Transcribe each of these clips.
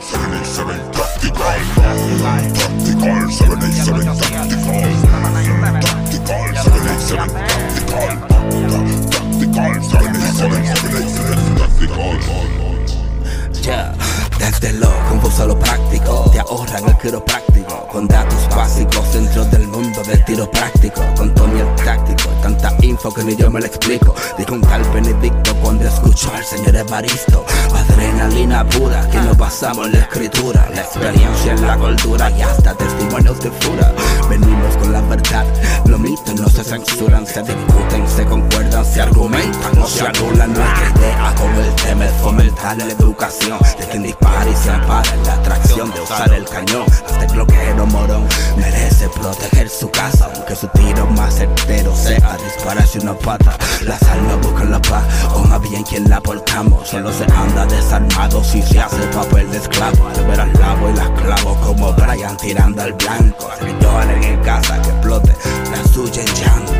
787 Tactical. Tactical, 787 Tactical. Tactical, 787 Tactical. Tactical, 787 Tactical. Ya, desde lo confuso a lo práctico, te ahorran el quiropráctico. Con datos básicos dentro del mundo del tiro práctico. Con Tony el táctico, tanta info que ni yo me lo explico. Dijo un tal Benedicto cuando escuchó al señor Evaristo. Adrenalina pura, que nos basamos en la escritura. La experiencia en la cultura y hasta testimonios de fura. Venimos con la verdad, los mitos no se censuran, se discuten, se concuerdan, se argumentan, no se anulan. Nuestra idea con el tema es fomentar la educación de quien dispara y se ampara en la atracción de usar el cañón. Hasta bloqueo morón merece proteger su casa, aunque su tiro más certero sea dispararse una pata. Las almas buscan la paz, o más bien quien la portamos. Solo se anda desarmado si se hace papel de esclavo. Al ver al lavo y las clavo como Brian tirando al blanco. Lloren en casa que explote la suya en llanto.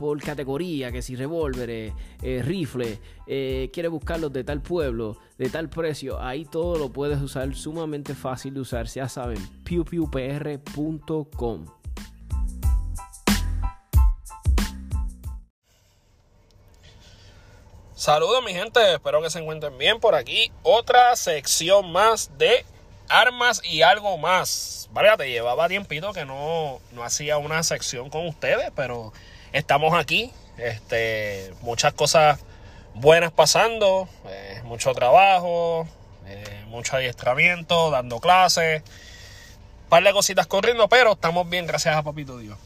por categoría, que si revólveres, eh, rifles, eh, quieres buscarlos de tal pueblo, de tal precio, ahí todo lo puedes usar sumamente fácil de usar. Ya saben, pewpewpr.com. Saludos mi gente, espero que se encuentren bien por aquí. Otra sección más de armas y algo más. Vale, te llevaba tiempito que no, no hacía una sección con ustedes, pero estamos aquí. Este, muchas cosas buenas pasando, eh, mucho trabajo, eh, mucho adiestramiento, dando clases, un par de cositas corriendo, pero estamos bien, gracias a Papito Dios.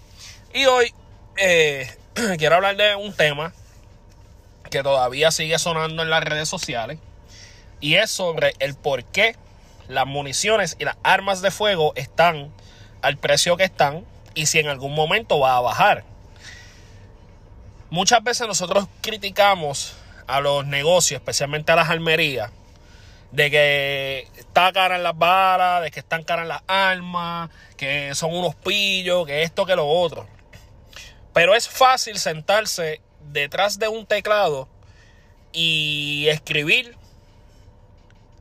Y hoy eh, quiero hablar de un tema que todavía sigue sonando en las redes sociales y es sobre el por qué las municiones y las armas de fuego están al precio que están y si en algún momento va a bajar. Muchas veces nosotros criticamos a los negocios, especialmente a las almerías, de que está cara en las balas, de que están caras las armas, que son unos pillos, que esto, que lo otro. Pero es fácil sentarse detrás de un teclado y escribir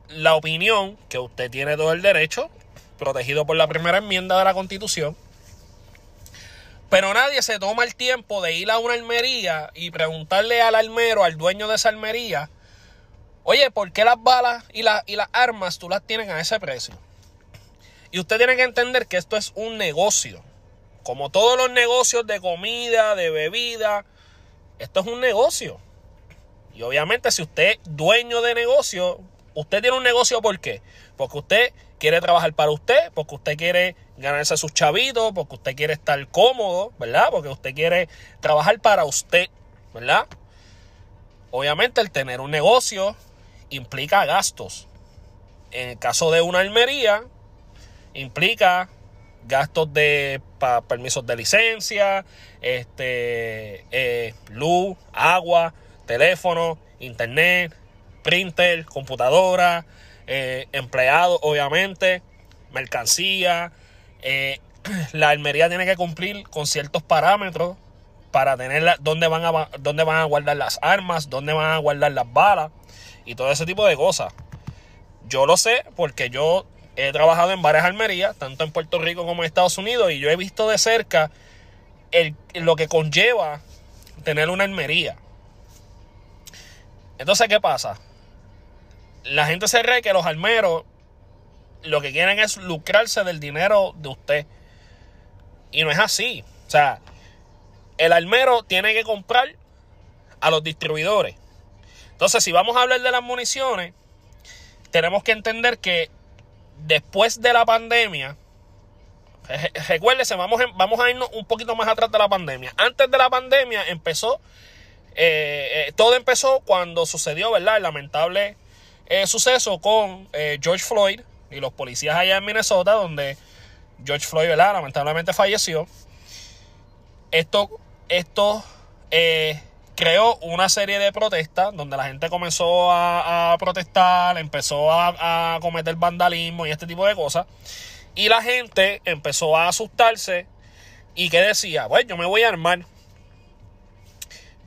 la opinión que usted tiene todo el derecho, protegido por la primera enmienda de la Constitución. Pero nadie se toma el tiempo de ir a una almería y preguntarle al almero, al dueño de esa almería, oye, ¿por qué las balas y, y las armas tú las tienes a ese precio? Y usted tiene que entender que esto es un negocio. Como todos los negocios de comida, de bebida, esto es un negocio. Y obviamente si usted es dueño de negocio, usted tiene un negocio ¿por qué? Porque usted quiere trabajar para usted, porque usted quiere ganarse sus chavitos, porque usted quiere estar cómodo, ¿verdad? Porque usted quiere trabajar para usted, ¿verdad? Obviamente el tener un negocio implica gastos. En el caso de una almería, implica gastos de pa- permisos de licencia, este, eh, luz, agua, teléfono, internet, printer, computadora, eh, empleados, obviamente, mercancía. Eh, la almería tiene que cumplir con ciertos parámetros para tener la- dónde van a dónde van a guardar las armas, dónde van a guardar las balas y todo ese tipo de cosas. Yo lo sé porque yo he trabajado en varias almerías, tanto en Puerto Rico como en Estados Unidos, y yo he visto de cerca lo que conlleva tener una almería. Entonces, ¿qué pasa? La gente se cree que los almeros lo que quieren es lucrarse del dinero de usted. Y no es así. O sea, el almero tiene que comprar a los distribuidores. Entonces, si vamos a hablar de las municiones, tenemos que entender que después de la pandemia, Re- Recuérdese, vamos, en- vamos a irnos un poquito más atrás de la pandemia. Antes de la pandemia empezó, eh, eh, todo empezó cuando sucedió, ¿verdad? El lamentable eh, suceso con George Floyd y los policías allá en Minnesota, donde George Floyd, ¿verdad? Lamentablemente falleció. Esto, esto eh, creó una serie de protestas donde la gente comenzó a, protestar, empezó a, a cometer vandalismo y este tipo de cosas. Y la gente empezó a asustarse y que decía, bueno, yo me voy a armar.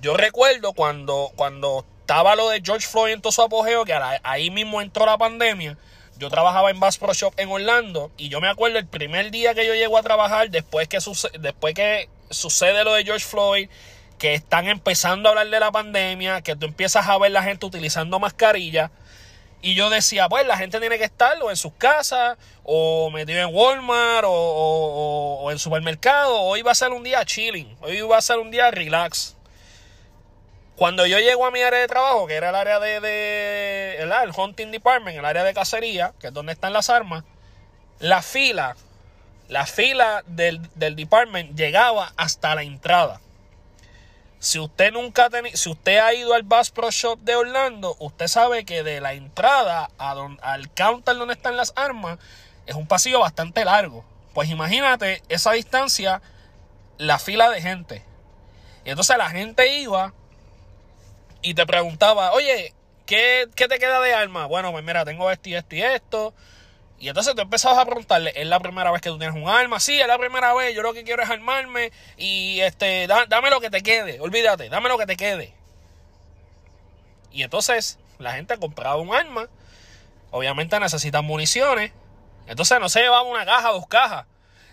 Yo recuerdo cuando, cuando estaba lo de George Floyd en todo su apogeo, que ahí mismo entró la pandemia. Yo trabajaba en Bass Pro Shop en Orlando y yo me acuerdo el primer día que yo llego a trabajar después que, suce- después que sucede lo de George Floyd, que están empezando a hablar de la pandemia, que tú empiezas a ver la gente utilizando mascarilla. Y yo decía, pues la gente tiene que estar o en sus casas, o metido en Walmart, o, o- o- o en supermercado. Hoy va a ser un día chilling, hoy va a ser un día relax. Cuando yo llego a mi área de trabajo, que era el área de, de el, el hunting department, el área de cacería, que es donde están las armas, la fila, la fila del, del department llegaba hasta la entrada. Si usted nunca ha teni- si usted ha ido al Bass Pro Shop de Orlando, usted sabe que de la entrada a don- al counter donde están las armas es un pasillo bastante largo. Pues imagínate esa distancia, la fila de gente. Y entonces la gente iba y te preguntaba, oye, ¿qué, qué te queda de arma? Bueno, pues mira, tengo esto y esto y esto. Y entonces tú empezabas a preguntarle, ¿es la primera vez que tú tienes un arma? Sí, es la primera vez, yo lo que quiero es armarme y este, da- dame lo que te quede, olvídate, dame lo que te quede. Y entonces la gente compraba un arma, obviamente necesitan municiones, entonces no se llevaba una caja, dos cajas,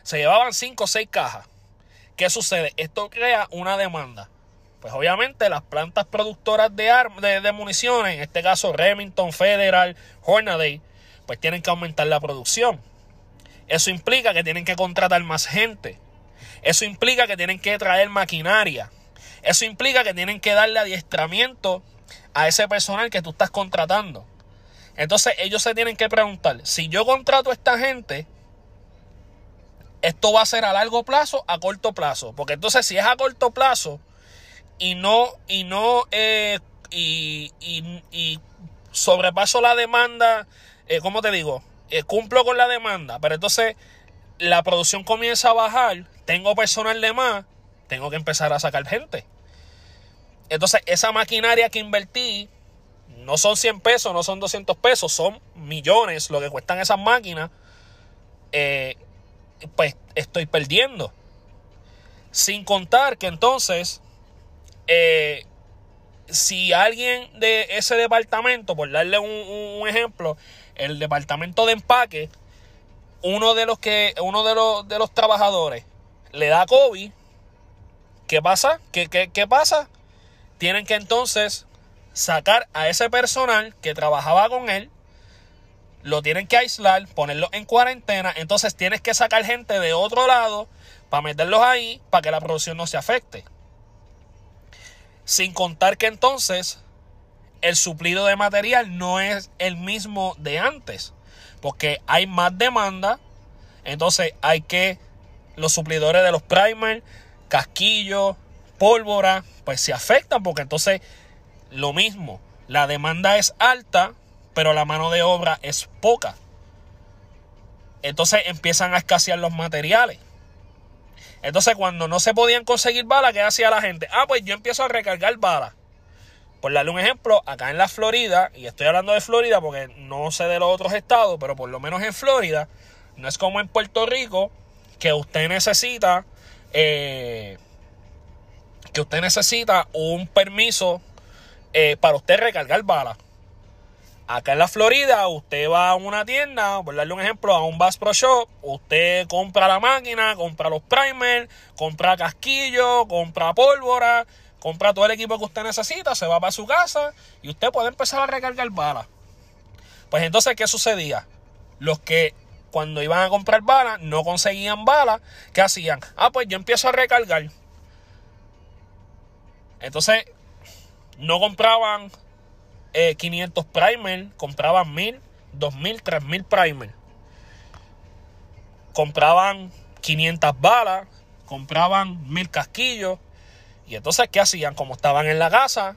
se llevaban cinco o seis cajas. ¿Qué sucede? Esto crea una demanda. Pues obviamente las plantas productoras de, de, municiones, en este caso Remington, Federal, Hornady, pues tienen que aumentar la producción. Eso implica que tienen que contratar más gente. Eso implica que tienen que traer maquinaria. Eso implica que tienen que darle adiestramiento a ese personal que tú estás contratando. Entonces ellos se tienen que preguntar, si yo contrato a esta gente, esto va a ser a largo plazo, a corto plazo. Porque entonces si es a corto plazo y no, y no, eh, y, y- y sobrepaso la demanda, eh, ¿cómo te digo? Eh, cumplo con la demanda, pero entonces la producción comienza a bajar, tengo personal de más, tengo que empezar a sacar gente. Entonces esa maquinaria que invertí, no son 100 pesos, no son 200 pesos, son millones lo que cuestan esas máquinas, eh, pues estoy perdiendo. Sin contar que entonces, eh, si alguien de ese departamento, por darle un, un- ejemplo, el departamento de empaque, uno de los que, uno de los, de los trabajadores le da COVID, ¿qué pasa? ¿Qué, qué, qué pasa? Tienen que entonces sacar a ese personal que trabajaba con él, lo tienen que aislar, ponerlo en cuarentena, entonces tienes que sacar gente de otro lado para meterlos ahí para que la producción no se afecte. Sin contar que entonces el suplido de material no es el mismo de antes, porque hay más demanda, entonces hay que los suplidores de los primers, casquillos, pólvora, pues se afectan porque entonces lo mismo, la demanda es alta, pero la mano de obra es poca. Entonces empiezan a escasear los materiales. Entonces cuando no se podían conseguir balas, ¿qué hacía la gente? Ah, pues yo empiezo a recargar balas. Por darle un ejemplo, acá en la Florida, y estoy hablando de Florida porque no sé de los otros estados, pero por lo menos en Florida, no es como en Puerto Rico, que usted necesita, eh, que usted necesita un permiso eh, para usted recargar balas. Acá en la Florida, usted va a una tienda, por darle un ejemplo, a un Bass Pro Shop, usted compra la máquina, compra los primers, compra casquillo, compra pólvora, compra todo el equipo que usted necesita, se va para su casa y usted puede empezar a recargar balas. Pues entonces, ¿qué sucedía? Los que cuando iban a comprar balas no conseguían balas, ¿qué hacían? Ah, pues yo empiezo a recargar. Entonces, no compraban eh, 500 primer, compraban 1000, 2000, 3000 primer. Compraban 500 balas, compraban mil casquillos. Y entonces, ¿qué hacían? Como estaban en la casa,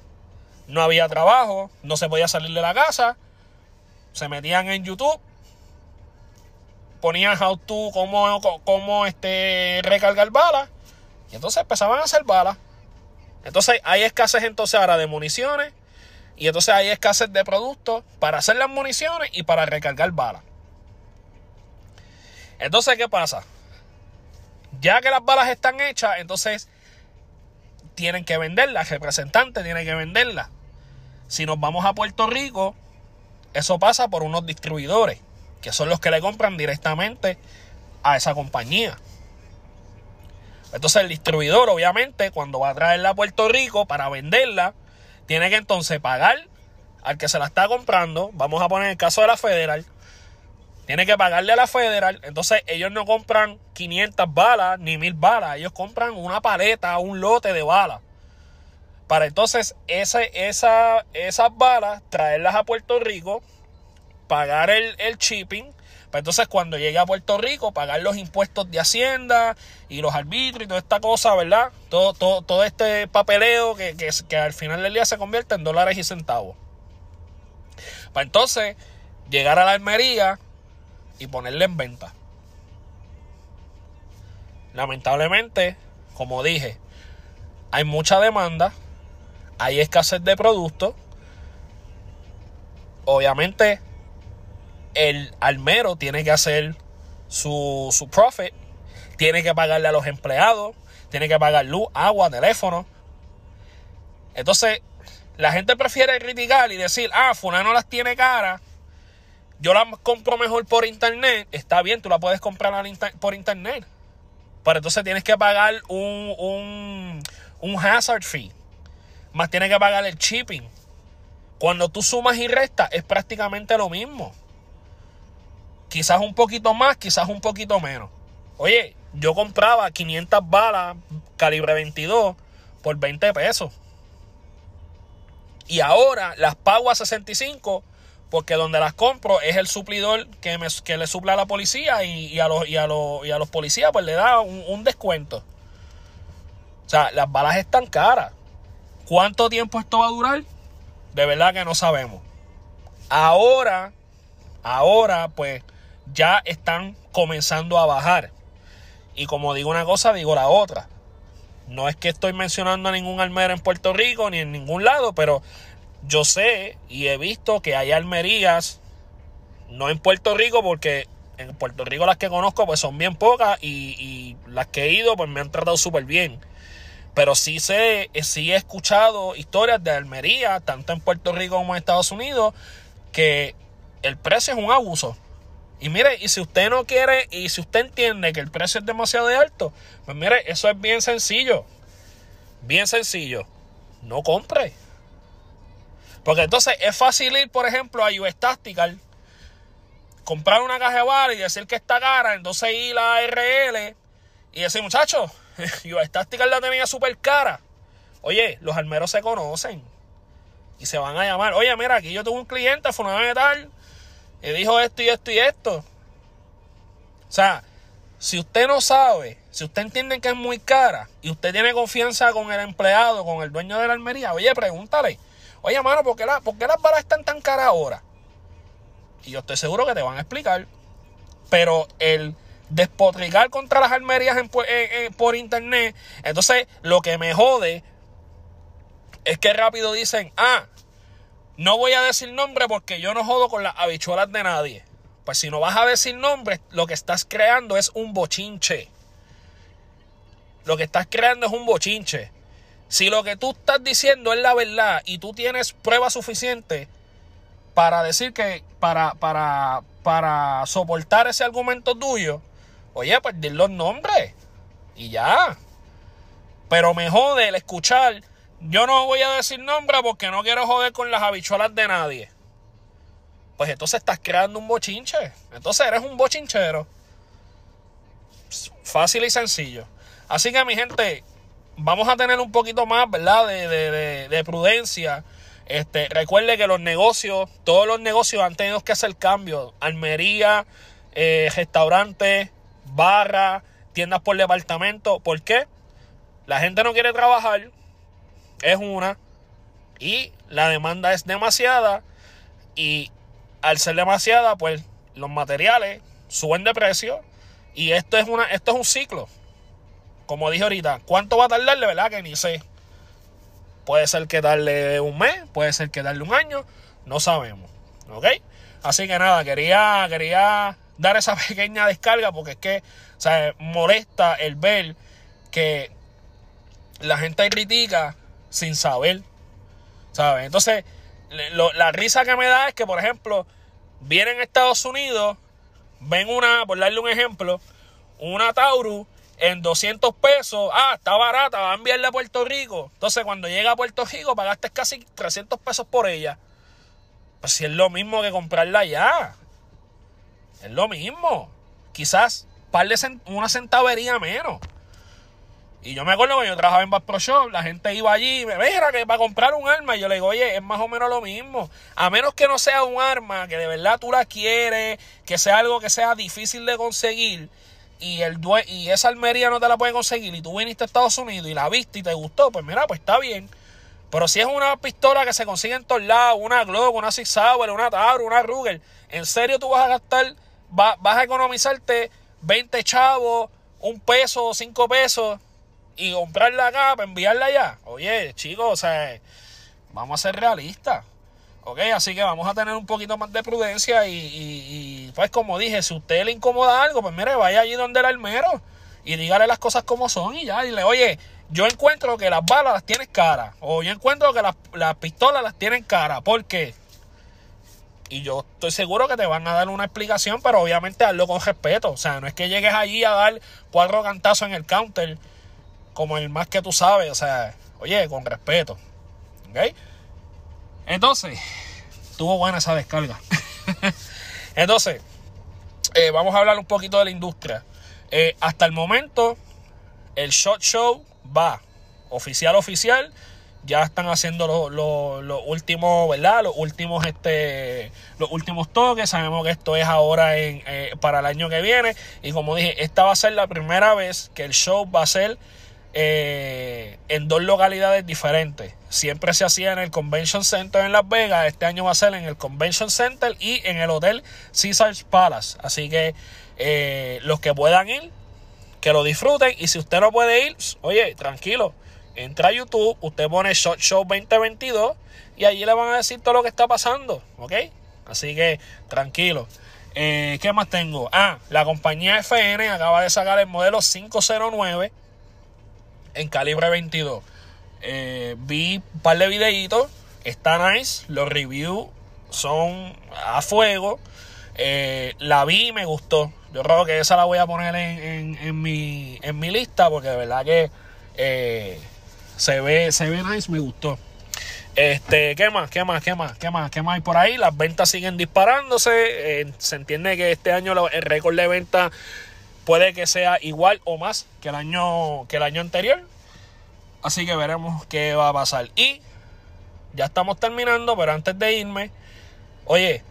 no había trabajo, no se podía salir de la casa, se metían en YouTube, ponían how to, cómo, cómo este, recargar balas, y entonces empezaban a hacer balas. Entonces hay escasez entonces ahora de municiones, y entonces hay escasez de productos para hacer las municiones y para recargar balas. Entonces, ¿qué pasa? Ya que las balas están hechas, entonces tienen que venderlas, el representante tiene que venderlas. Si nos vamos a Puerto Rico, eso pasa por unos distribuidores, que son los que le compran directamente a esa compañía. Entonces el distribuidor, obviamente, cuando va a traerla a Puerto Rico para venderla, tiene que entonces pagar al que se la está comprando. Vamos a poner el caso de la Federal. Tiene que pagarle a la Federal. Entonces ellos no compran 500 balas ni 1000 balas. Ellos compran una paleta, un lote de balas. Para entonces ese, esa, esas balas traerlas a Puerto Rico, pagar el, el shipping. Para entonces cuando llegue a Puerto Rico, pagar los impuestos de Hacienda y los arbitrios y toda esta cosa, ¿verdad? Todo, todo, todo este papeleo que, que, que al final del día se convierte en dólares y centavos. Para entonces llegar a la Almería y ponerle en venta. Lamentablemente, como dije, hay mucha demanda, hay escasez de productos. Obviamente, el almero tiene que hacer su, su profit, tiene que pagarle a los empleados, tiene que pagar luz, agua, teléfono. Entonces, la gente prefiere criticar y decir, ah, fulano las tiene caras yo la compro mejor por internet, está bien, tú la puedes comprar por internet. Pero entonces tienes que pagar un, un, un hazard fee. Más tienes que pagar el shipping. Cuando tú sumas y restas es prácticamente lo mismo. Quizás un poquito más, quizás un poquito menos. Oye, yo compraba 500 balas calibre 22 por 20 pesos. Y ahora las pago a 65 porque donde las compro es el suplidor que, me, que le supla a la policía y, a los, y, a los, y a los policías pues le da un, descuento. O sea, las balas están caras. ¿Cuánto tiempo esto va a durar? De verdad que no sabemos. Ahora, ahora pues ya están comenzando a bajar. Y como digo una cosa, digo la otra. No es que estoy mencionando a ningún almero en Puerto Rico ni en ningún lado, pero yo sé y he visto que hay almerías, no en Puerto Rico, porque en Puerto Rico las que conozco pues son bien pocas y, las que he ido pues me han tratado súper bien. Pero sí sé, sí he escuchado historias de Almería, tanto en Puerto Rico como en Estados Unidos, que el precio es un abuso. Y mire, y si usted no quiere, y si usted entiende que el precio es demasiado alto, pues mire, eso es bien sencillo. Bien sencillo. No compre. Porque entonces es fácil ir, por ejemplo, a US Tactical, comprar una caja de balas y decir que está cara, entonces ir a RL y decir, muchachos, US Tactical la tenía súper cara. Oye, los almeros se conocen y se van a llamar. Oye, mira, aquí yo tuve un cliente, fue una tal, y dijo esto y esto y esto. O sea, si usted no sabe, si usted entiende que es muy cara y usted tiene confianza con el empleado, con el dueño de la almería, oye, pregúntale. Oye, mano, ¿por qué, las balas están tan caras ahora? Y yo estoy seguro que te van a explicar. Pero el despotricar contra las almerías por internet, entonces lo que me jode es que rápido dicen, ah, no voy a decir nombre porque yo no jodo con las habichuelas de nadie. Pues si no vas a decir nombre, lo que estás creando es un bochinche. Lo que estás creando es un bochinche. Si lo que tú estás diciendo es la verdad y tú tienes pruebas suficientes para decir que, para, para, para soportar ese argumento tuyo, oye, pues di los nombres y ya. Pero me jode el escuchar, yo no voy a decir nombre porque no quiero joder con las habichuelas de nadie. Pues entonces estás creando un bochinche. Entonces eres un bochinchero. Fácil y sencillo. Así que mi gente, vamos a tener un poquito más, ¿verdad? De, prudencia. Este, recuerde que los negocios, todos los negocios han tenido que hacer cambios. Almería, eh, restaurantes, barra, tiendas por departamento. ¿Por qué? La gente no quiere trabajar, es una, y la demanda es demasiada, y al ser demasiada, pues los materiales suben de precio, y esto es, una, esto es un ciclo. Como dije ahorita, ¿cuánto va a tardar? De verdad que ni sé. Puede ser que darle un mes, puede ser que darle un año, no sabemos. ¿Ok? Así que nada, quería, quería dar esa pequeña descarga porque es que o molesta el ver que la gente critica sin saber. ¿Sabes? Entonces, la risa que me da es que, por ejemplo, vienen a Estados Unidos, ven una, por darle un ejemplo, una Taurus en 200 pesos. Ah, está barata, va a enviarla a Puerto Rico. Entonces, cuando llega a Puerto Rico, pagaste casi 300 pesos por ella. Pues si es lo mismo que comprarla allá. Es lo mismo. Quizás par de una centavería menos. Y yo me acuerdo que yo trabajaba en Bass Pro Shop, la gente iba allí y me mira que para comprar un arma. Y yo le digo, oye, es más o menos lo mismo. A menos que no sea un arma que de verdad tú la quieres, que sea algo que sea difícil de conseguir. Y, el y esa almería no te la puede conseguir. Y tú viniste a Estados Unidos y la viste y te gustó. Pues mira, pues está bien. Pero si es una pistola que se consigue en todos lados, una Glock, una Six Sauer, una Tauro, una Ruger, ¿en serio tú vas a gastar, vas a economizarte 20 chavos, un peso, cinco pesos y comprarla acá para enviarla allá? Oye, chicos, o sea, vamos a ser realistas. ¿Ok? Así que vamos a tener un poquito más de prudencia y, pues como dije, si usted le incomoda algo, pues mire, vaya allí donde el almero y dígale las cosas como son y ya, dile, oye, yo encuentro que las balas las tienes cara. O yo encuentro que las, pistolas las tienen cara. ¿Por qué? Y yo estoy seguro que te van a dar una explicación, pero obviamente hazlo con respeto. O sea, no es que llegues allí a dar cuatro cantazos en el counter, como el más que tú sabes. O sea, oye, con respeto. ¿Ok? Entonces, tuvo buena esa descarga. Entonces, eh, vamos a hablar un poquito de la industria. Eh, hasta el momento, el shot show va. Oficial, oficial. Ya están haciendo los últimos, ¿verdad? Los últimos, este, los últimos toques. Sabemos que esto es ahora en, eh, para el año que viene. Y como dije, esta va a ser la primera vez que el show va a ser eh, en dos localidades diferentes. Siempre se hacía en el Convention Center en Las Vegas. Este año va a ser en el Convention Center y en el Hotel Caesars Palace. Así que eh, los que puedan ir, que lo disfruten. Y si usted no puede ir, oye, tranquilo. Entra a YouTube, usted pone Shot Show 2022 y allí le van a decir todo lo que está pasando. ¿Ok? Así que tranquilo. Eh, ¿Qué más tengo? Ah, la compañía FN acaba de sacar el modelo 509 en calibre 22. Eh, vi un par de videitos. Está nice. Los reviews son a fuego. Eh, la vi y me gustó. Yo creo que esa la voy a poner en, mi, en mi lista porque de verdad que eh, se, ve, se ve nice, me gustó. Este, ¿qué más? ¿Qué más? ¿Qué más? ¿Qué más? ¿Qué más hay por ahí? Las ventas siguen disparándose. Se entiende que este año el récord de venta puede que sea igual o más que el año, que el año anterior. Así que veremos qué va a pasar. Y ya estamos terminando, pero antes de irme, oye,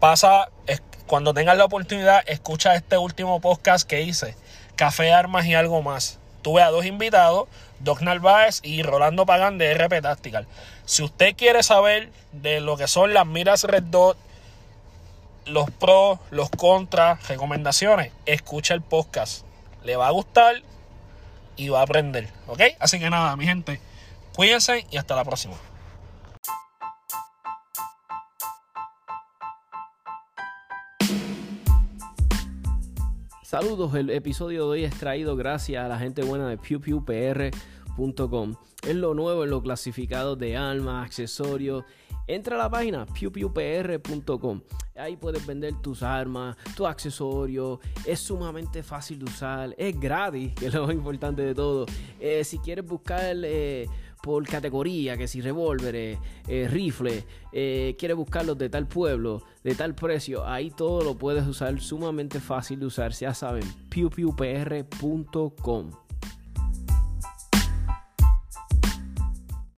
pasa, cuando tengas la oportunidad, escucha este último podcast que hice, Café, Armas y algo más. Tuve a dos invitados, Doc Narváez y Rolando Pagán de RP Tactical. Si usted quiere saber de lo que son las miras Red Dot, los pros, los contras, recomendaciones, escucha el podcast. Le va a gustar y va a aprender. ¿Ok? Así que nada, mi gente, cuídense y hasta la próxima. Saludos, el episodio de hoy es traído gracias a la gente buena de pewpewpr.com. Es lo nuevo en lo clasificado de armas, accesorios. Entra a la página pewpewpr.com. Ahí puedes vender tus armas, tus accesorios. Es sumamente fácil de usar. Es gratis, que es lo más importante de todo. Eh, si quieres buscar eh, por categoría, que si revólveres, eh, rifles, quieres buscarlos de tal pueblo, de tal precio, ahí todo lo puedes usar, sumamente fácil de usar, ya saben, pewpewpr.com.